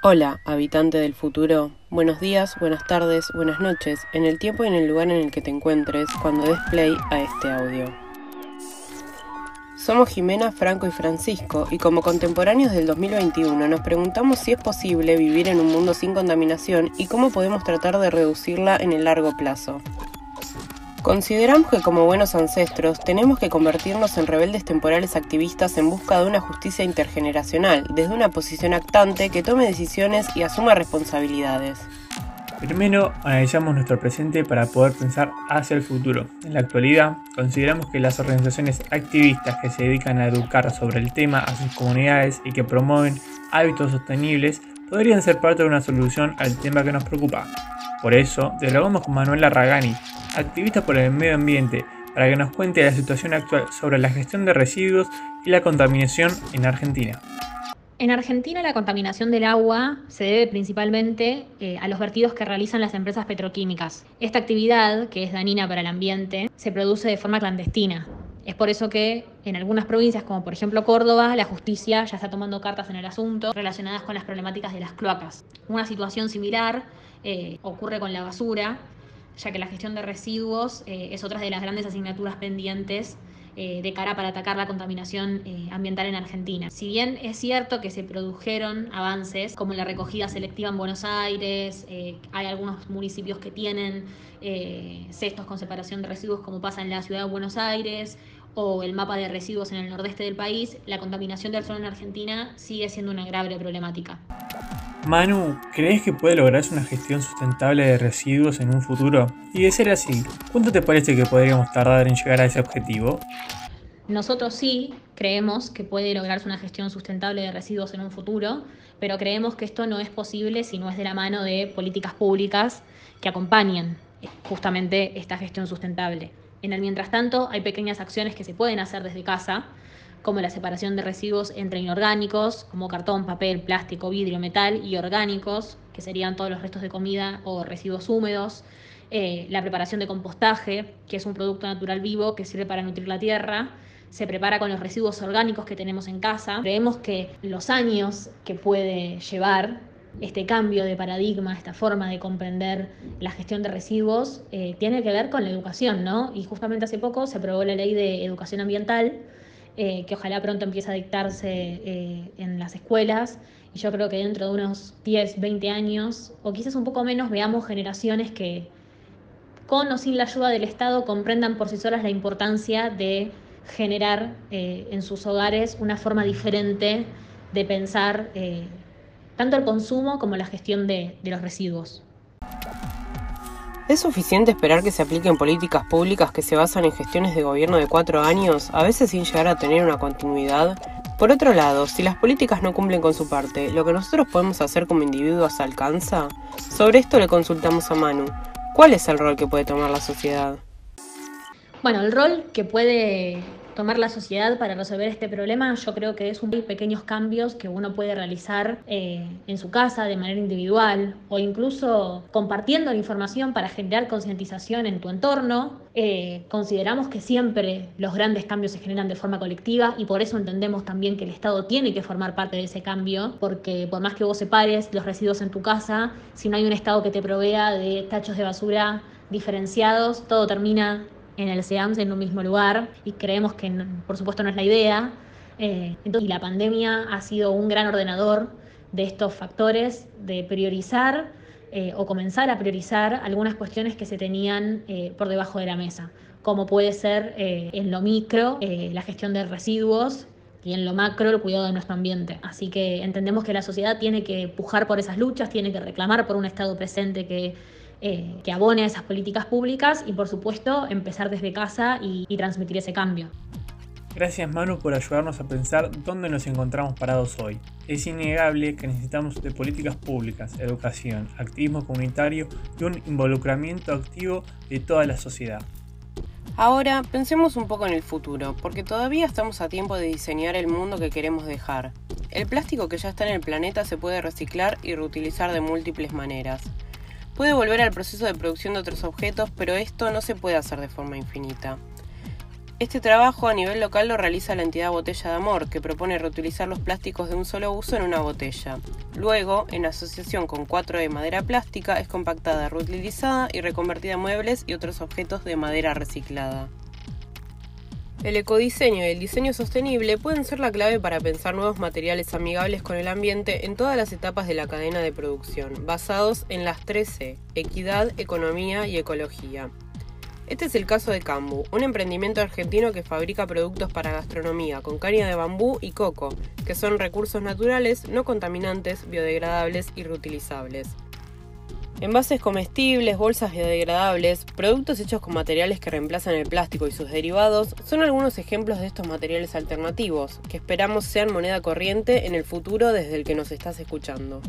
Hola, habitante del futuro. Buenos días, buenas tardes, buenas noches, en el tiempo y en el lugar en el que te encuentres cuando des play a este audio. Somos Jimena, Franco y Francisco y como contemporáneos del 2021 nos preguntamos si es posible vivir en un mundo sin contaminación y cómo podemos tratar de reducirla en el largo plazo. Consideramos que como buenos ancestros tenemos que convertirnos en rebeldes temporales activistas en busca de una justicia intergeneracional, desde una posición actante que tome decisiones y asuma responsabilidades. Primero, analizamos nuestro presente para poder pensar hacia el futuro. En la actualidad, consideramos que las organizaciones activistas que se dedican a educar sobre el tema a sus comunidades y que promueven hábitos sostenibles podrían ser parte de una solución al tema que nos preocupa. Por eso, dialogamos con Manuela Ragani, activista por el medio ambiente, para que nos cuente la situación actual sobre la gestión de residuos y la contaminación en Argentina. En Argentina la contaminación del agua se debe principalmente eh, a los vertidos que realizan las empresas petroquímicas. Esta actividad, que es dañina para el ambiente, se produce de forma clandestina. Es por eso que en algunas provincias, como por ejemplo Córdoba, la justicia ya está tomando cartas en el asunto relacionadas con las problemáticas de las cloacas. Una situación similar eh, ocurre con la basura, ya que la gestión de residuos eh, es otra de las grandes asignaturas pendientes eh, de cara para atacar la contaminación eh, ambiental en Argentina. Si bien es cierto que se produjeron avances, como la recogida selectiva en Buenos Aires, hay algunos municipios que tienen cestos con separación de residuos, como pasa en la ciudad de Buenos Aires, o el mapa de residuos en el nordeste del país, la contaminación del suelo en Argentina sigue siendo una grave problemática. Manu, ¿crees que puede lograrse una gestión sustentable de residuos en un futuro? Y de ser así, ¿cuánto te parece que podríamos tardar en llegar a ese objetivo? Nosotros sí creemos que puede lograrse una gestión sustentable de residuos en un futuro, pero creemos que esto no es posible si no es de la mano de políticas públicas que acompañen justamente esta gestión sustentable. En el mientras tanto, hay pequeñas acciones que se pueden hacer desde casa, como la separación de residuos entre inorgánicos, como cartón, papel, plástico, vidrio, metal, y orgánicos, que serían todos los restos de comida o residuos húmedos, eh, la preparación de compostaje, que es un producto natural vivo que sirve para nutrir la tierra, se prepara con los residuos orgánicos que tenemos en casa. Creemos que los años que puede llevar este cambio de paradigma, esta forma de comprender la gestión de residuos, eh, tiene que ver con la educación, ¿no? Y justamente hace poco se aprobó la ley de educación ambiental, eh, que ojalá pronto empiece a dictarse eh, en las escuelas. Y yo creo que dentro de unos 10, 20 años, o quizás un poco menos, veamos generaciones que, con o sin la ayuda del Estado, comprendan por sí solas la importancia de generar eh, en sus hogares una forma diferente de pensar tanto el consumo como la gestión de los residuos. ¿Es suficiente esperar que se apliquen políticas públicas que se basan en gestiones de gobierno de cuatro años, a veces sin llegar a tener una continuidad? Por otro lado, si las políticas no cumplen con su parte, ¿lo que nosotros podemos hacer como individuos alcanza? Sobre esto le consultamos a Manu. ¿Cuál es el rol que puede tomar la sociedad? Bueno, el rol que puede tomar la sociedad para resolver este problema, yo creo que es un pequeños cambios que uno puede realizar eh, en su casa de manera individual o incluso compartiendo la información para generar concientización en tu entorno. Eh, consideramos que siempre los grandes cambios se generan de forma colectiva y por eso entendemos también que el Estado tiene que formar parte de ese cambio, porque por más que vos separes los residuos en tu casa, si no hay un Estado que te provea de tachos de basura diferenciados, todo termina en el SEAMS en un mismo lugar y creemos que por supuesto no es la idea. Eh, y la pandemia ha sido un gran ordenador de estos factores, de priorizar eh, o comenzar a priorizar algunas cuestiones que se tenían eh, por debajo de la mesa, como puede ser en lo micro la gestión de residuos y en lo macro el cuidado de nuestro ambiente. Así que entendemos que la sociedad tiene que pujar por esas luchas, tiene que reclamar por un Estado presente que eh, que abone a esas políticas públicas y por supuesto empezar desde casa y, y transmitir ese cambio. Gracias Manu por ayudarnos a pensar dónde nos encontramos parados hoy. Es innegable que necesitamos de políticas públicas, educación, activismo comunitario y un involucramiento activo de toda la sociedad. Ahora pensemos un poco en el futuro, porque todavía estamos a tiempo de diseñar el mundo que queremos dejar. El plástico que ya está en el planeta se puede reciclar y reutilizar de múltiples maneras. Puede volver al proceso de producción de otros objetos, pero esto no se puede hacer de forma infinita. Este trabajo a nivel local lo realiza la entidad Botella de Amor, que propone reutilizar los plásticos de un solo uso en una botella. Luego, en asociación con 4 de madera plástica, es compactada, reutilizada y reconvertida en muebles y otros objetos de madera reciclada. El ecodiseño y el diseño sostenible pueden ser la clave para pensar nuevos materiales amigables con el ambiente en todas las etapas de la cadena de producción, basados en las 13, equidad, economía y ecología. Este es el caso de Cambu, un emprendimiento argentino que fabrica productos para gastronomía con caña de bambú y coco, que son recursos naturales, no contaminantes, biodegradables y reutilizables. Envases comestibles, bolsas biodegradables, productos hechos con materiales que reemplazan el plástico y sus derivados son algunos ejemplos de estos materiales alternativos, que esperamos sean moneda corriente en el futuro desde el que nos estás escuchando.